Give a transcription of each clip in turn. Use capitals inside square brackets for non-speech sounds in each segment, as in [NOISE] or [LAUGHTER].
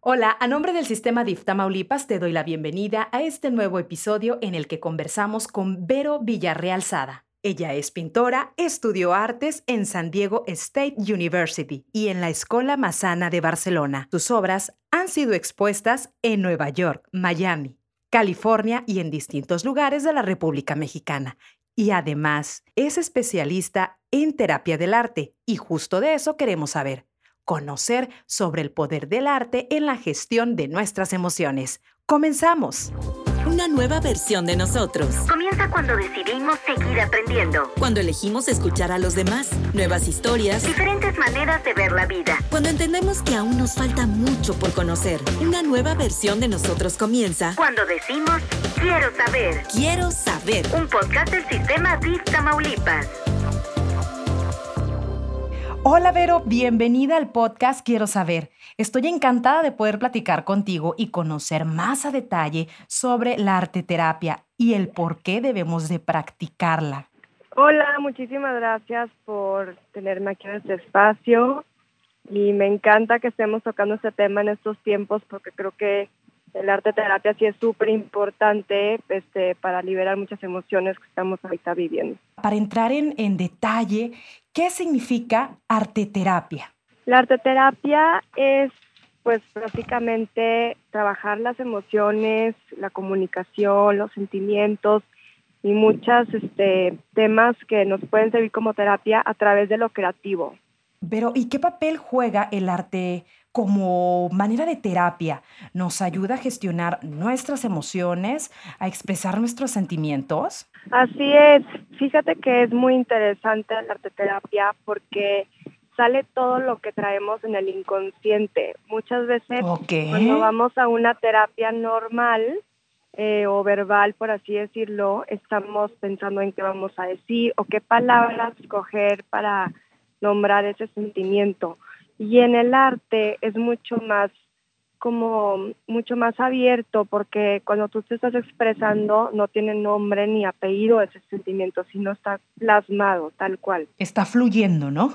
Hola, a nombre del Sistema DIF Tamaulipas te doy la bienvenida a este nuevo episodio en el que conversamos con Vero Villarreal Sada. Ella es pintora, estudió artes en San Diego State University y en la Escuela Massana de Barcelona. Sus obras han sido expuestas en Nueva York, Miami, California y en distintos lugares de la República Mexicana. Y además es especialista en terapia del arte y justo de eso queremos saber conocer sobre el poder del arte en la gestión de nuestras emociones. Comenzamos. Una nueva versión de nosotros. Comienza cuando decidimos seguir aprendiendo. Cuando elegimos escuchar a los demás. Nuevas historias. Diferentes maneras de ver la vida. Cuando entendemos que aún nos falta mucho por conocer. Una nueva versión de nosotros comienza. Cuando decimos, quiero saber. Quiero saber. Un podcast del sistema DIF Tamaulipas. Hola Vero, bienvenida al podcast Quiero saber. Estoy encantada de poder platicar contigo y conocer más a detalle sobre la arte terapia y el por qué debemos de practicarla. Hola, muchísimas gracias por tenerme aquí en este espacio y me encanta que estemos tocando este tema en estos tiempos porque creo que el arte terapia sí es súper importante este, para liberar muchas emociones que estamos ahorita viviendo. Para entrar en, en detalle, ¿qué significa arte terapia? La arte terapia es pues básicamente trabajar las emociones, la comunicación, los sentimientos y muchos este, temas que nos pueden servir como terapia a través de lo creativo. Pero, ¿y qué papel juega el arte como manera de terapia nos ayuda a gestionar nuestras emociones, a expresar nuestros sentimientos? Así es. Fíjate que es muy interesante la arteterapia porque sale todo lo que traemos en el inconsciente. Muchas veces cuando vamos a una terapia normal eh, o verbal, por así decirlo, estamos pensando en qué vamos a decir o qué palabras escoger para nombrar ese sentimiento. Y en el arte es mucho más como mucho más abierto porque cuando tú te estás expresando no tiene nombre ni apellido ese sentimiento, sino está plasmado tal cual. Está fluyendo, ¿no?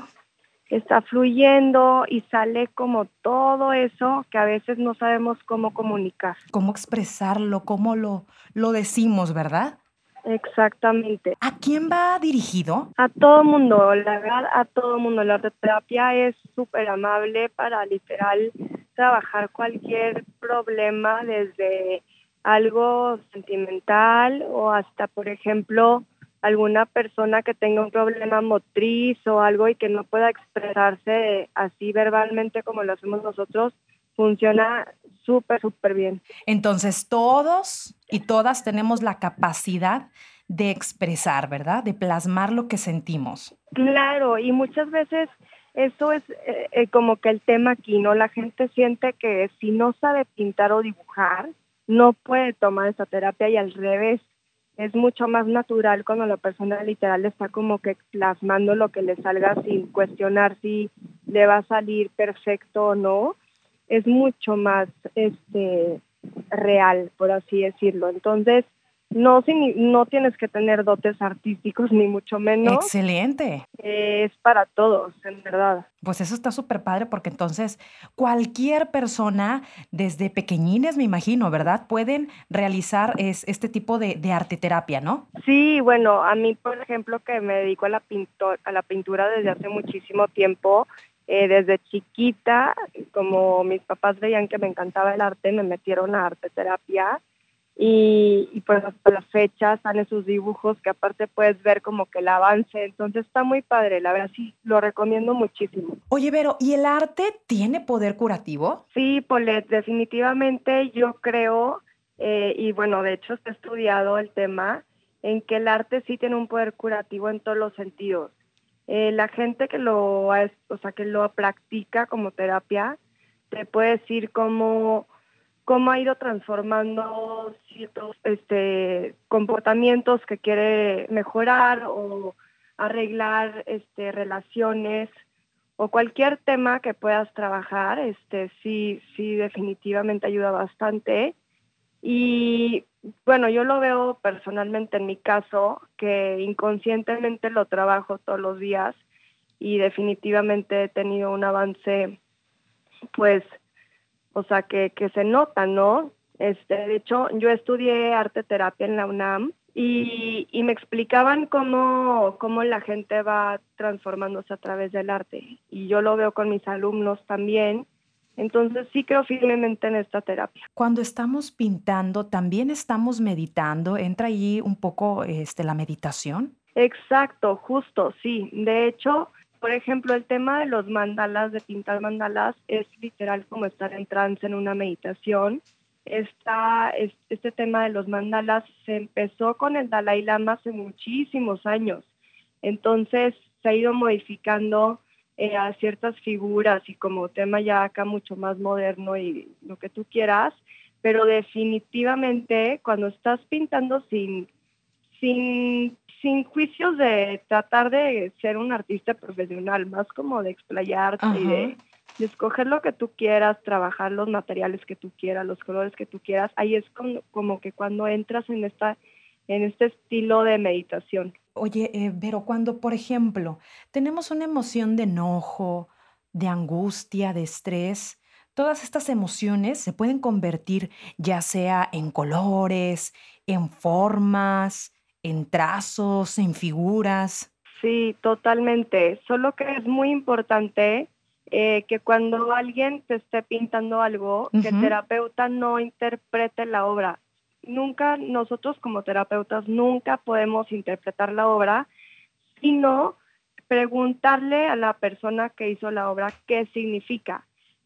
Está fluyendo y sale como todo eso que a veces no sabemos cómo comunicar. Cómo expresarlo, cómo lo, lo decimos, ¿verdad? Exactamente. ¿A quién va dirigido? A todo mundo, la verdad, a todo mundo. La terapia es súper amable para literal trabajar cualquier problema desde algo sentimental o hasta, por ejemplo, alguna persona que tenga un problema motriz o algo y que no pueda expresarse así verbalmente como lo hacemos nosotros, funciona súper, súper bien. Entonces, todos y todas tenemos la capacidad de expresar, ¿verdad? De plasmar lo que sentimos. Claro, y muchas veces eso es eh, eh, como que el tema aquí, ¿no? La gente siente que si no sabe pintar o dibujar, no puede tomar esa terapia y al revés. Es mucho más natural cuando la persona literal está como que plasmando lo que le salga sin cuestionar si le va a salir perfecto o no es mucho más este real, por así decirlo. Entonces, no, no tienes que tener dotes artísticos, ni mucho menos. Excelente. es para todos, en verdad. Pues eso está súper padre porque entonces cualquier persona, desde pequeñines, me imagino, ¿verdad? Pueden realizar es, este tipo de, de arte terapia, ¿no? Sí, bueno, a mí, por ejemplo, que me dedico a la, pintor, a la pintura desde hace muchísimo tiempo, eh, desde chiquita, como mis papás veían que me encantaba el arte, me metieron a arte terapia y, y, pues hasta la fecha salen sus dibujos que aparte puedes ver como que el avance, entonces está muy padre, la verdad sí, lo recomiendo muchísimo. Oye, Vero, ¿y el arte tiene poder curativo? Sí, Polet, definitivamente yo creo, eh, y bueno, de hecho ha estudiado el tema, en que el arte sí tiene un poder curativo en todos los sentidos. Eh, la gente que lo, o sea, que lo practica como terapia te puede decir cómo, cómo ha ido transformando ciertos este, comportamientos que quiere mejorar o arreglar este, relaciones o cualquier tema que puedas trabajar, este, sí, sí definitivamente ayuda bastante. Y bueno, yo lo veo personalmente en mi caso, que inconscientemente lo trabajo todos los días y definitivamente he tenido un avance, pues, o sea, que, que se nota, ¿no? Este, de hecho, yo estudié arte terapia en la UNAM y, y, me explicaban cómo, cómo la gente va transformándose a través del arte. Y yo lo veo con mis alumnos también. Entonces sí creo firmemente en esta terapia. Cuando estamos pintando, también estamos meditando. ¿Entra ahí un poco este, la meditación? Exacto, justo, sí. De hecho, por ejemplo, el tema de los mandalas, de pintar mandalas, es literal como estar en trance en una meditación esta, este tema de los mandalas se empezó con el Dalai Lama hace muchísimos años. Entonces se ha ido modificando eh, a ciertas figuras y como tema ya acá mucho más moderno y lo que tú quieras, pero definitivamente cuando estás pintando sin, sin, sin juicios de tratar de ser un artista profesional, más como de explayarte y de de escoger lo que tú quieras, trabajar los materiales que tú quieras, los colores que tú quieras. Ahí es como, que cuando entras en, esta, en este estilo de meditación. Oye, eh, pero cuando, por ejemplo, tenemos una emoción de enojo, de angustia, de estrés, todas estas emociones se pueden convertir ya sea en colores, en formas, en trazos, en figuras. Sí, totalmente. Solo que es muy importante eh, que cuando alguien te esté pintando algo, que el terapeuta no interprete la obra. Nunca, nosotros como terapeutas, nunca podemos interpretar la obra, sino preguntarle a la persona que hizo la obra qué significa.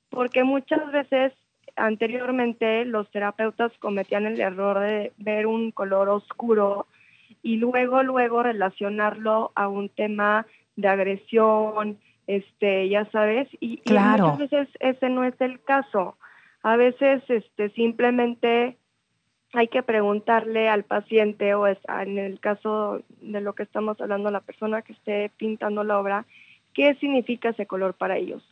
Porque muchas veces anteriormente los terapeutas cometían el error de ver un color oscuro y luego, luego relacionarlo a un tema de agresión, este, ya sabes, y, muchas veces ese no es el caso. A veces este, simplemente hay que preguntarle al paciente o en el caso de lo que estamos hablando, la persona que esté pintando la obra, qué significa ese color para ellos.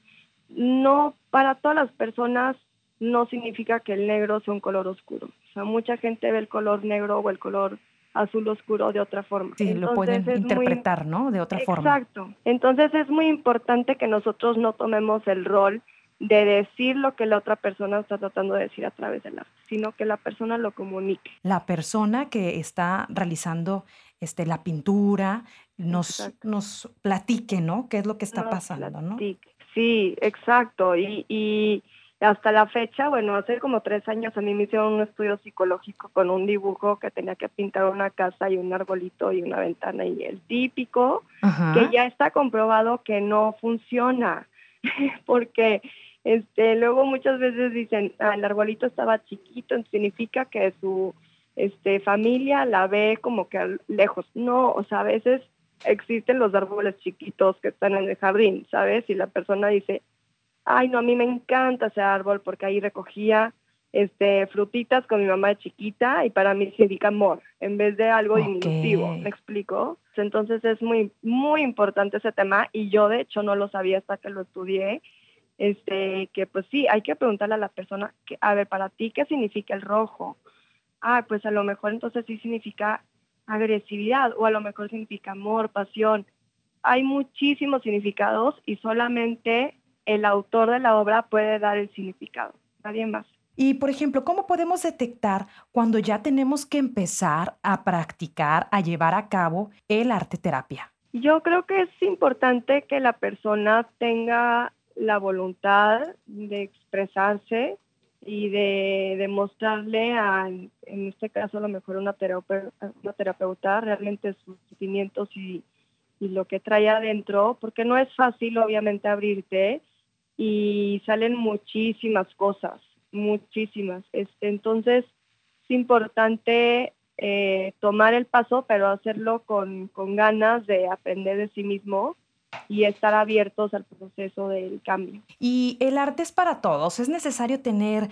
No, para todas las personas no significa que el negro sea un color oscuro. O sea, mucha gente ve el color negro o el color azul oscuro de otra forma. Sí, lo pueden interpretar, ¿no? De otra forma. Exacto. Entonces es muy importante que nosotros no tomemos el rol de decir lo que la otra persona está tratando de decir a través del arte, sino que la persona lo comunique. La persona que está realizando este, la pintura nos, nos platique, ¿no? ¿Qué es lo que está pasando, no? Sí, exacto. Y, y hasta la fecha, bueno, hace como tres años a mí me hicieron un estudio psicológico con un dibujo que tenía que pintar una casa y un arbolito y una ventana y el típico, que ya está comprobado que no funciona, [LAUGHS] porque este, luego muchas veces dicen, ah, el arbolito estaba chiquito, significa que su este, familia la ve como que lejos. No, o sea, a veces existen los árboles chiquitos que están en el jardín, ¿sabes? Y la persona dice, ay, no, a mí me encanta ese árbol porque ahí recogía este, frutitas con mi mamá de chiquita y para mí significa amor en vez de algo diminutivo, ¿me explico? Entonces es muy, muy importante ese tema y yo de hecho no lo sabía hasta que lo estudié, este, que pues sí, hay que preguntarle a la persona, que, a ver, para ti, ¿qué significa el rojo? Ah, pues a lo mejor entonces sí significa agresividad o a lo mejor significa amor, pasión. Hay muchísimos significados y solamente el autor de la obra puede dar el significado, nadie más. Y, por ejemplo, ¿cómo podemos detectar cuando ya tenemos que empezar a practicar, a llevar a cabo el arte terapia? Yo creo que es importante que la persona tenga la voluntad de expresarse y de demostrarle a, en este caso a lo mejor una terapeuta, terapeuta realmente sus sentimientos y, lo que trae adentro, porque no es fácil obviamente abrirte y salen muchísimas cosas, muchísimas. Entonces es importante eh, tomar el paso, pero hacerlo con, con ganas de aprender de sí mismo y estar abiertos al proceso del cambio. Y el arte es para todos. ¿Es necesario tener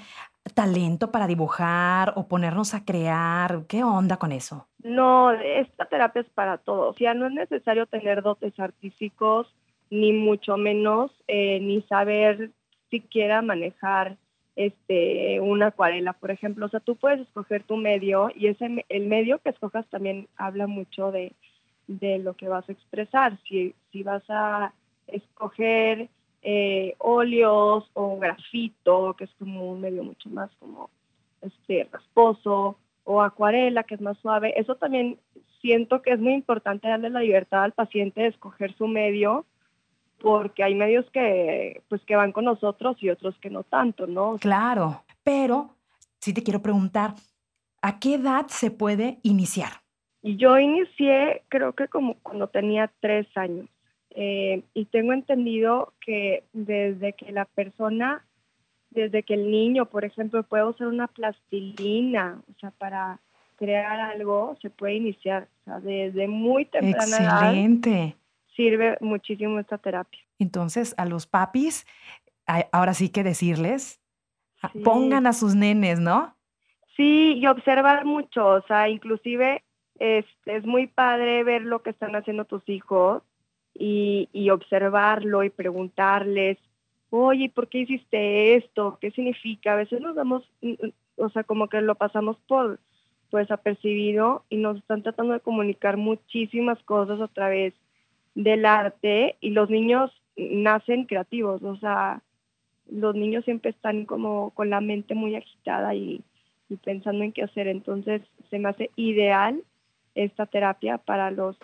talento para dibujar o ponernos a crear? ¿Qué onda con eso? No, esta terapia es para todos. Ya no es necesario tener dotes artísticos ni mucho menos eh, ni saber siquiera manejar este una acuarela, por ejemplo. O sea, tú puedes escoger tu medio y ese el medio que escojas también habla mucho de, de lo que vas a expresar. Si, si vas a escoger eh, óleos o grafito, que es como un medio mucho más como este rasposo, o acuarela, que es más suave. Eso también siento que es muy importante darle la libertad al paciente de escoger su medio, porque hay medios que, pues, que van con nosotros y otros que no tanto, ¿no? Claro, pero sí te quiero preguntar, ¿a qué edad se puede iniciar? Yo inicié, creo que como cuando tenía tres años. Eh, y tengo entendido que desde que la persona, desde que el niño, por ejemplo, puede usar una plastilina, o sea, para crear algo, se puede iniciar. O sea, desde muy temprana Excelente. sirve muchísimo esta terapia. Entonces, a los papis, ahora sí que decirles, pongan a sus nenes, ¿no? Sí, y observar mucho, o sea, inclusive es, es muy padre ver lo que están haciendo tus hijos y, y observarlo y preguntarles, oye, ¿por qué hiciste esto? ¿Qué significa? A veces nos damos, o sea, como que lo pasamos por pues apercibido y nos están tratando de comunicar muchísimas cosas a través del arte y los niños nacen creativos, o sea, los niños siempre están como con la mente muy agitada y, y pensando en qué hacer, entonces se me hace ideal esta terapia para los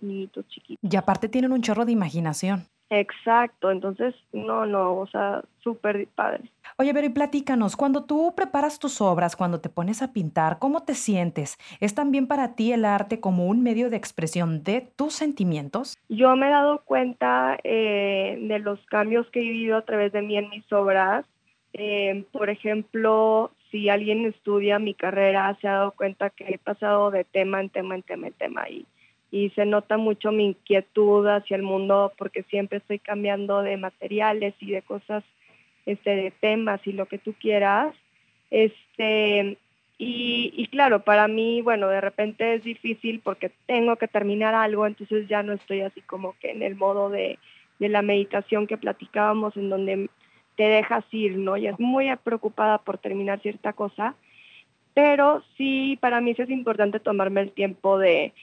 niñitos chiquitos. Y aparte tienen un chorro de imaginación. Exacto, entonces, no, no, o sea, súper padre. Oye, pero y platícanos, cuando tú preparas tus obras, cuando te pones a pintar, ¿cómo te sientes? ¿Es también para ti el arte como un medio de expresión de tus sentimientos? Yo me he dado cuenta eh, de los cambios que he vivido a través de mí en mis obras. Eh, por ejemplo, si alguien estudia mi carrera, se ha dado cuenta que he pasado de tema en tema en tema en tema y y se nota mucho mi inquietud hacia el mundo porque siempre estoy cambiando de materiales y de cosas, este, de temas y lo que tú quieras. Este, y, y, claro, para mí, bueno, de repente es difícil porque tengo que terminar algo, entonces ya no estoy así como que en el modo de, de la meditación que platicábamos, en donde te dejas ir, ¿no? Y es muy preocupada por terminar cierta cosa, pero sí, para mí sí es importante tomarme el tiempo de,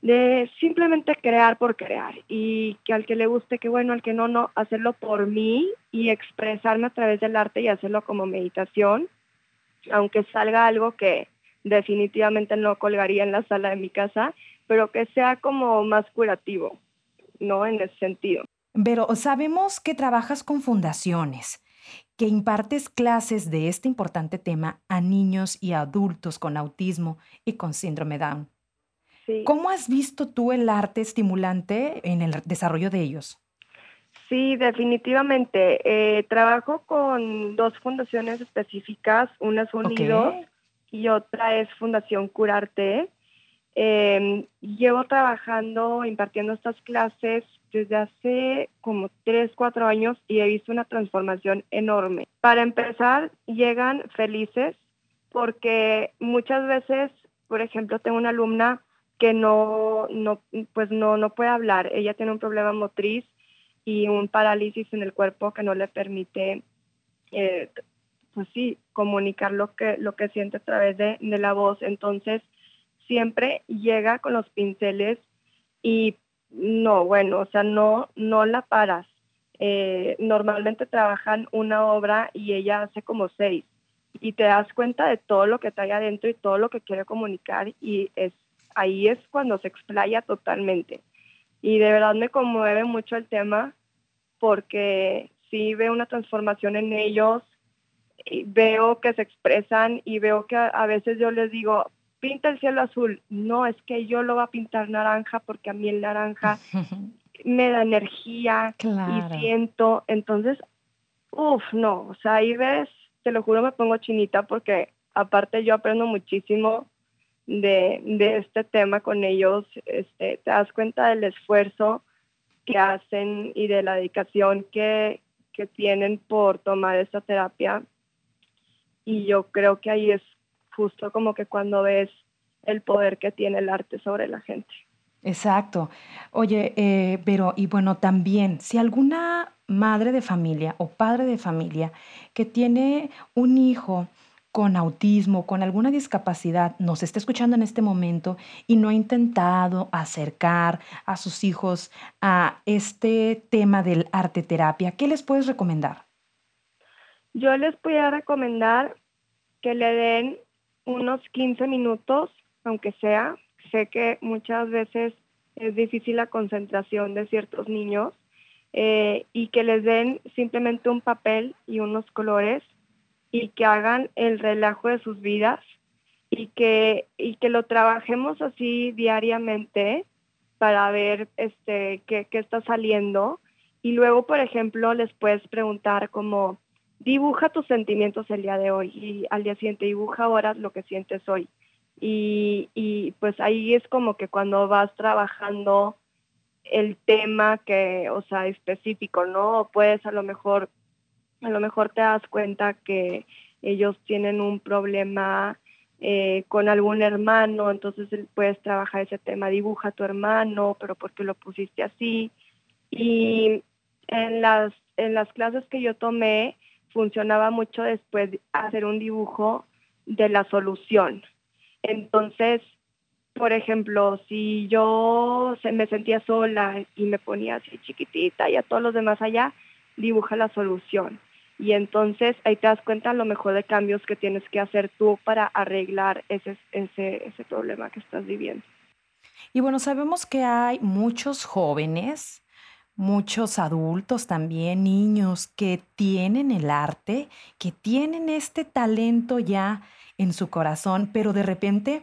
de simplemente crear por crear y que al que le guste, que bueno, al que no, no, hacerlo por mí y expresarme a través del arte y hacerlo como meditación, aunque salga algo que definitivamente no colgaría en la sala de mi casa, pero que sea como más curativo, ¿no? En ese sentido. Pero sabemos que trabajas con fundaciones, que impartes clases de este importante tema a niños y adultos con autismo y con síndrome Down. ¿Cómo has visto tú el arte estimulante en el desarrollo de ellos? Sí, definitivamente. Eh, trabajo con dos fundaciones específicas, una es Unidos y otra es Fundación Curarte. Em, llevo trabajando, impartiendo estas clases desde hace como tres, cuatro años y he visto una transformación enorme. Para empezar, llegan felices porque muchas veces, por ejemplo, tengo una alumna que no, no, pues no, no puede hablar. Ella tiene un problema motriz y un parálisis en el cuerpo que no le permite, eh, pues sí, comunicar lo que, lo que siente a través de, de, la voz. Entonces, siempre llega con los pinceles y no, bueno, o sea, no, no la paras. Eh, normalmente trabajan una obra y ella hace como seis y te das cuenta de todo lo que trae adentro y todo lo que quiere comunicar y es ahí es cuando se explaya totalmente. Y de verdad me conmueve mucho el tema porque sí veo una transformación en ellos, y veo que se expresan y veo que a, veces yo les digo, pinta el cielo azul. No, es que yo lo voy a pintar naranja porque a mí el naranja [LAUGHS] me da energía y siento. Entonces, uff, no, o sea, ahí ves, te lo juro, me pongo chinita porque aparte yo aprendo muchísimo de, de este tema con ellos, este, te das cuenta del esfuerzo que hacen y de la dedicación que, que tienen por tomar esta terapia. Y yo creo que ahí es justo como que cuando ves el poder que tiene el arte sobre la gente. Exacto. Oye, eh, pero y bueno, también, si alguna madre de familia o padre de familia que tiene un hijo con autismo, con alguna discapacidad, nos está escuchando en este momento y no ha intentado acercar a sus hijos a este tema del arte terapia, ¿qué les puedes recomendar? Yo les voy a recomendar que le den unos 15 minutos, aunque sea. Sé que muchas veces es difícil la concentración de ciertos niños eh, y que les den simplemente un papel y unos colores y que hagan el relajo de sus vidas y que, y que lo trabajemos así diariamente para ver este, qué, qué está saliendo. Y luego, por ejemplo, les puedes preguntar como, dibuja tus sentimientos el día de hoy y al día siguiente dibuja ahora lo que sientes hoy. Y, y pues ahí es como que cuando vas trabajando el tema que, o sea, específico, ¿no? Puedes a lo mejor, a lo mejor te das cuenta que ellos tienen un problema eh, con algún hermano, entonces puedes trabajar ese tema, dibuja a tu hermano, pero ¿por qué lo pusiste así? Y en las, en las clases que yo tomé, funcionaba mucho después hacer un dibujo de la solución. Entonces, por ejemplo, si yo me sentía sola y me ponía así chiquitita y a todos los demás allá, dibuja la solución. Y entonces ahí te das cuenta lo mejor de cambios que tienes que hacer tú para arreglar ese, ese, ese problema que estás viviendo. Y bueno, sabemos que hay muchos jóvenes muchos adultos también, niños que tienen el arte, que tienen este talento ya en su corazón, pero de repente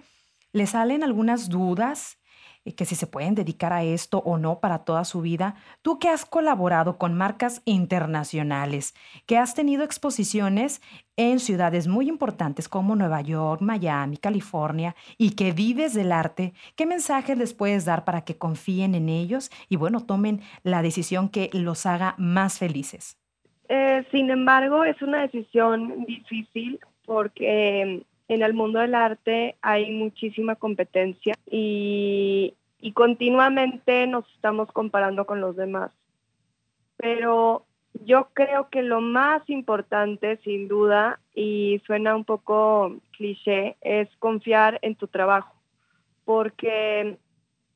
les salen algunas dudas que si se pueden dedicar a esto o no para toda su vida. Tú que has colaborado con marcas internacionales, que has tenido exposiciones en ciudades muy importantes como Nueva York, Miami, California, y que vives del arte, ¿qué mensajes les puedes dar para que confíen en ellos y bueno, tomen la decisión que los haga más felices? Eh, sin embargo, es una decisión difícil porque en el mundo del arte hay muchísima competencia y, continuamente nos estamos comparando con los demás. Pero yo creo que lo más importante, sin duda, y suena un poco cliché, es confiar en tu trabajo. Porque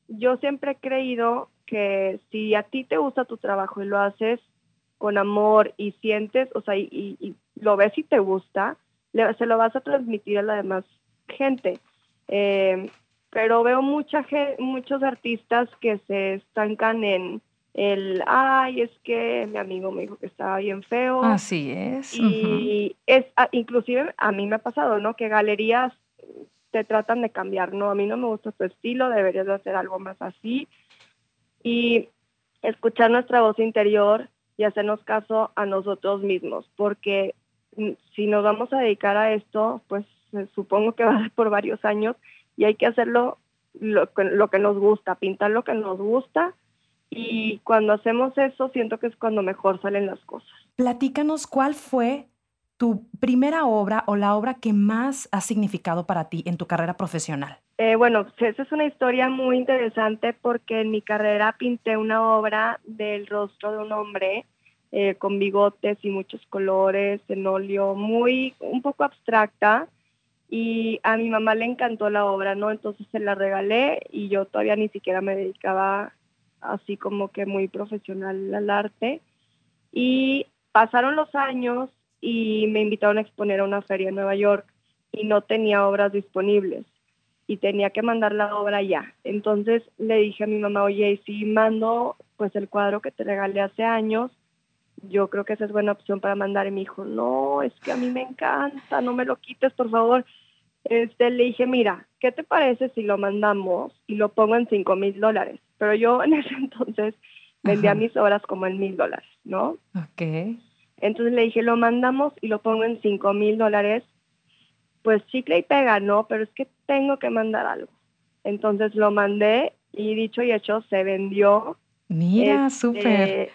yo siempre he creído que si a ti te gusta tu trabajo y lo haces con amor y sientes, o sea, y lo ves y te gusta, se lo vas a transmitir a la demás gente. Eh, pero veo mucha muchos artistas que se estancan en el, ay, es que mi amigo me dijo que estaba bien feo. Así es. Y es, ah, inclusive a mí me ha pasado, ¿no? Que galerías te tratan de cambiar, ¿no? A mí no me gusta tu estilo, deberías de hacer algo más así. Y escuchar nuestra voz interior y hacernos caso a nosotros mismos, porque si nos vamos a dedicar a esto, pues eh, supongo que [LAUGHS] va a ser por varios años y hay que hacerlo lo, lo que nos gusta, pintar lo que nos gusta y cuando hacemos eso siento que es cuando mejor salen las cosas. Platícanos cuál fue tu primera obra o la obra que más ha significado para ti en tu carrera profesional. Eh, bueno, esa es una historia muy interesante porque en mi carrera pinté una obra del rostro de un hombre eh, con bigotes y muchos colores, en óleo, muy, un poco abstracta. Y a mi mamá le encantó la obra, ¿no? Entonces se la regalé y yo todavía ni siquiera me dedicaba así como que muy profesional al arte. Y pasaron los años y me invitaron a exponer a una feria en Nueva York y no tenía obras disponibles y tenía que mandar la obra ya. Entonces le dije a mi mamá, oye, si mando pues el cuadro que te regalé hace años, yo creo que esa es buena opción para mandar. Y me dijo, no, es que a mí me encanta, no me lo quites, por favor. Este, le dije, mira, ¿qué te parece si lo mandamos y lo pongo en cinco mil dólares? Pero yo en ese [LAUGHS] entonces vendía mis obras como en mil dólares, ¿no? Ok. Entonces le dije, lo mandamos y lo pongo en cinco mil dólares. Pues chicle y pega, ¿no? Pero es que tengo que mandar algo. Entonces lo mandé y dicho y hecho, se vendió. Mira, este,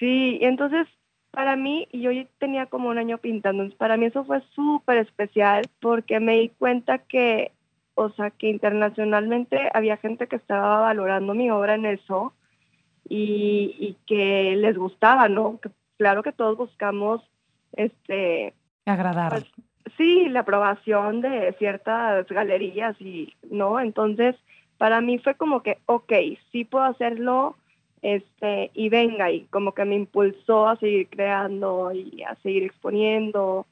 Sí, entonces para mí, yo tenía como un año pintando, para mí eso fue súper especial porque me di cuenta que, o sea, que internacionalmente había gente que estaba valorando mi obra en eso y, que les gustaba, ¿no? claro que todos buscamos, este... Agradar. Pues, sí, la aprobación de ciertas galerías y, ¿no? Entonces, para mí fue como que, ok, sí puedo hacerlo, este, y venga, y como que me impulsó a seguir creando y a seguir exponiendo.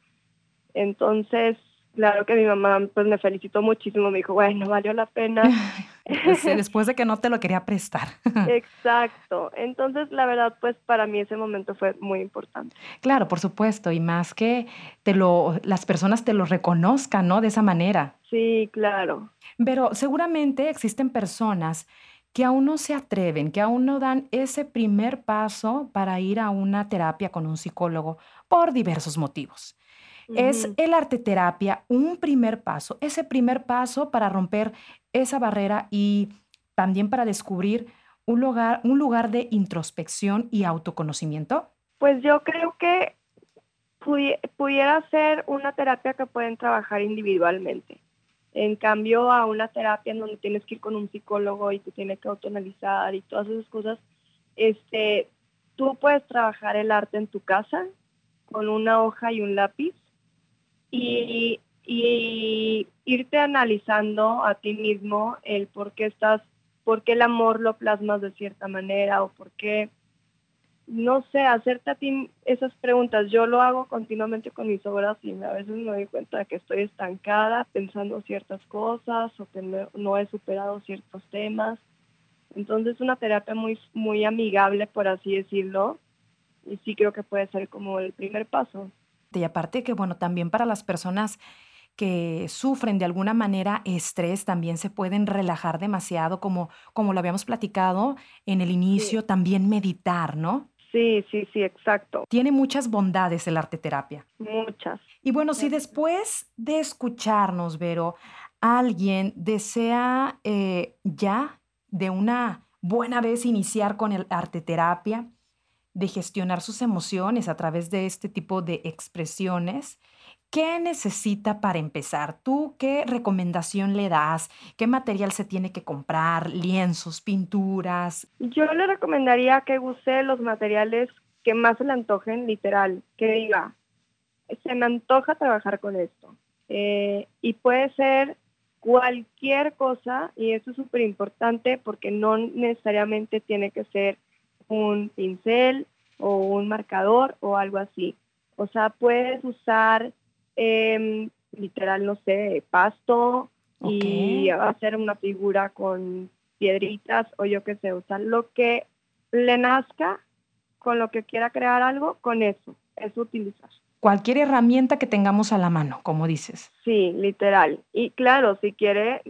Entonces, claro que mi mamá pues me felicitó muchísimo, me dijo, bueno, valió la pena. [LAUGHS] Pues, después de que no te lo quería prestar. [LAUGHS] Exacto. Entonces, la verdad, pues para mí ese momento fue muy importante. Claro, por supuesto, y más que te lo, las personas te lo reconozcan, ¿no? De esa manera. Sí, claro. Pero seguramente existen personas que aún no se atreven, que aún no dan ese primer paso para ir a una terapia con un psicólogo por diversos motivos. Es el arte terapia un primer paso, ese primer paso para romper esa barrera y también para descubrir un lugar, un lugar de introspección y autoconocimiento? Pues yo creo que pudiera ser una terapia que pueden trabajar individualmente. En cambio, a una terapia en donde tienes que ir con un psicólogo y te tienes que autoanalizar y todas esas cosas, este, tú puedes trabajar el arte en tu casa con una hoja y un lápiz y, irte analizando a ti mismo el por qué estás, por qué el amor lo plasmas de cierta manera o por qué, no sé, hacerte a ti esas preguntas. Yo lo hago continuamente con mis obras y a veces me doy cuenta de que estoy estancada pensando ciertas cosas o que no, he superado ciertos temas. Entonces es una terapia muy, muy amigable, por así decirlo, y sí creo que puede ser como el primer paso. Y aparte que, bueno, también para las personas que sufren de alguna manera estrés también se pueden relajar demasiado, como, como lo habíamos platicado en el inicio, también meditar, ¿no? Sí, sí, sí, exacto. Tiene muchas bondades el arte terapia. Muchas. Y bueno, si después de escucharnos, Vero, alguien desea eh, ya de una buena vez iniciar con el arte terapia, de gestionar sus emociones a través de este tipo de expresiones. ¿Qué necesita para empezar? ¿Tú qué recomendación le das? ¿Qué material se tiene que comprar? ¿Lienzos, pinturas? Yo le recomendaría que use los materiales que más se le antojen, literal, que diga, se me antoja trabajar con esto. Eh, y puede ser cualquier cosa, y eso es súper importante porque no necesariamente tiene que ser un pincel o un marcador o algo así. O sea, puedes usar em, literal, no sé, pasto y hacer una figura con piedritas o yo qué sé, usar lo que le nazca con lo que quiera crear algo, con eso, es utilizar. Cualquier herramienta que tengamos a la mano, como dices. Sí, literal. Y claro, si quiere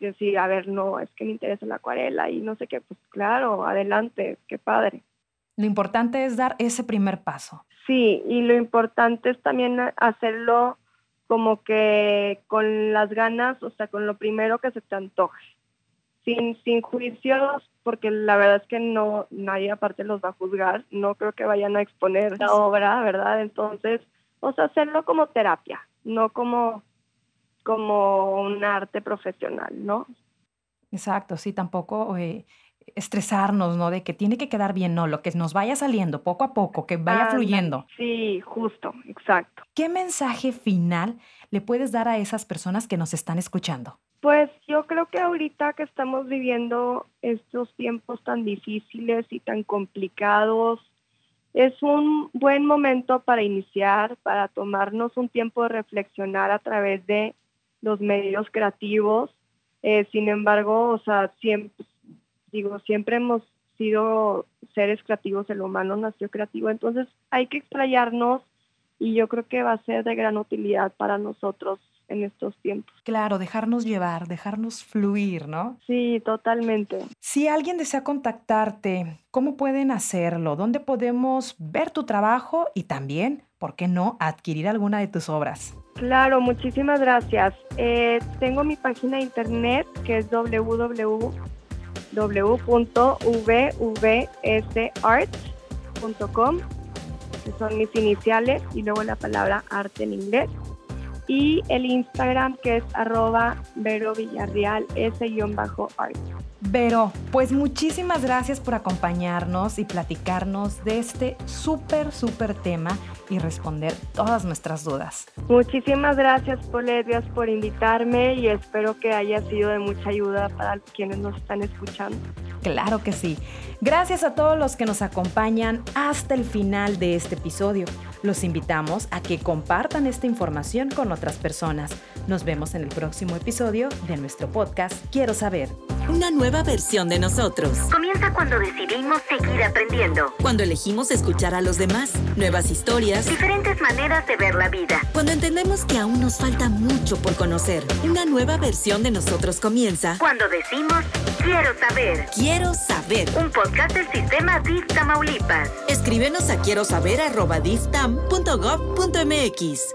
decir, a ver, no, es que me interesa la acuarela y no sé qué, pues claro, adelante, qué padre. Lo importante es dar ese primer paso. Sí, y lo importante es también hacerlo como que con las ganas, o sea, con lo primero que se te antoje, sin, sin juicios, porque la verdad es que no, nadie aparte los va a juzgar, no creo que vayan a exponer la obra, ¿verdad? Entonces, o sea, hacerlo como terapia, no como, como un arte profesional, ¿no? Exacto, sí, tampoco eh, estresarnos, ¿no? De que tiene que quedar bien, no, lo que nos vaya saliendo poco a poco, que vaya fluyendo. Sí, justo, exacto. ¿Qué mensaje final le puedes dar a esas personas que nos están escuchando? Pues yo creo que ahorita que estamos viviendo estos tiempos tan difíciles y tan complicados, es un buen momento para iniciar, para tomarnos un tiempo de reflexionar a través de los medios creativos. Eh, sin embargo, o sea, siempre, digo, siempre hemos sido seres creativos, el humano nació creativo, entonces hay que explayarnos y yo creo que va a ser de gran utilidad para nosotros en estos tiempos. Claro, dejarnos llevar, dejarnos fluir, ¿no? Sí, totalmente. Si alguien desea contactarte, ¿cómo pueden hacerlo? ¿Dónde podemos ver tu trabajo y también, por qué no, adquirir alguna de tus obras? Claro, muchísimas gracias. Eh, tengo mi página de internet que es www www.vvsart.com, que son mis iniciales, y luego la palabra arte en inglés. Y el Instagram que es arroba Vero Villarreal, S-art. Vero, pues muchísimas gracias por acompañarnos y platicarnos de este súper, súper tema y responder todas nuestras dudas. Muchísimas gracias, Poledias, por invitarme y espero que haya sido de mucha ayuda para quienes nos están escuchando. Claro que sí. Gracias a todos los que nos acompañan hasta el final de este episodio. Los invitamos a que compartan esta información con otras personas. Nos vemos en el próximo episodio de nuestro podcast Quiero saber. Una nueva versión de nosotros. Comienza cuando decidimos seguir aprendiendo. Cuando elegimos escuchar a los demás. Nuevas historias. Diferentes maneras de ver la vida. Cuando entendemos que aún nos falta mucho por conocer. Una nueva versión de nosotros comienza. Cuando decimos quiero saber. Quiero saber. Un podcast del sistema DIF Tamaulipas. Escríbenos a quiero saber arroba diftam.gov.mx.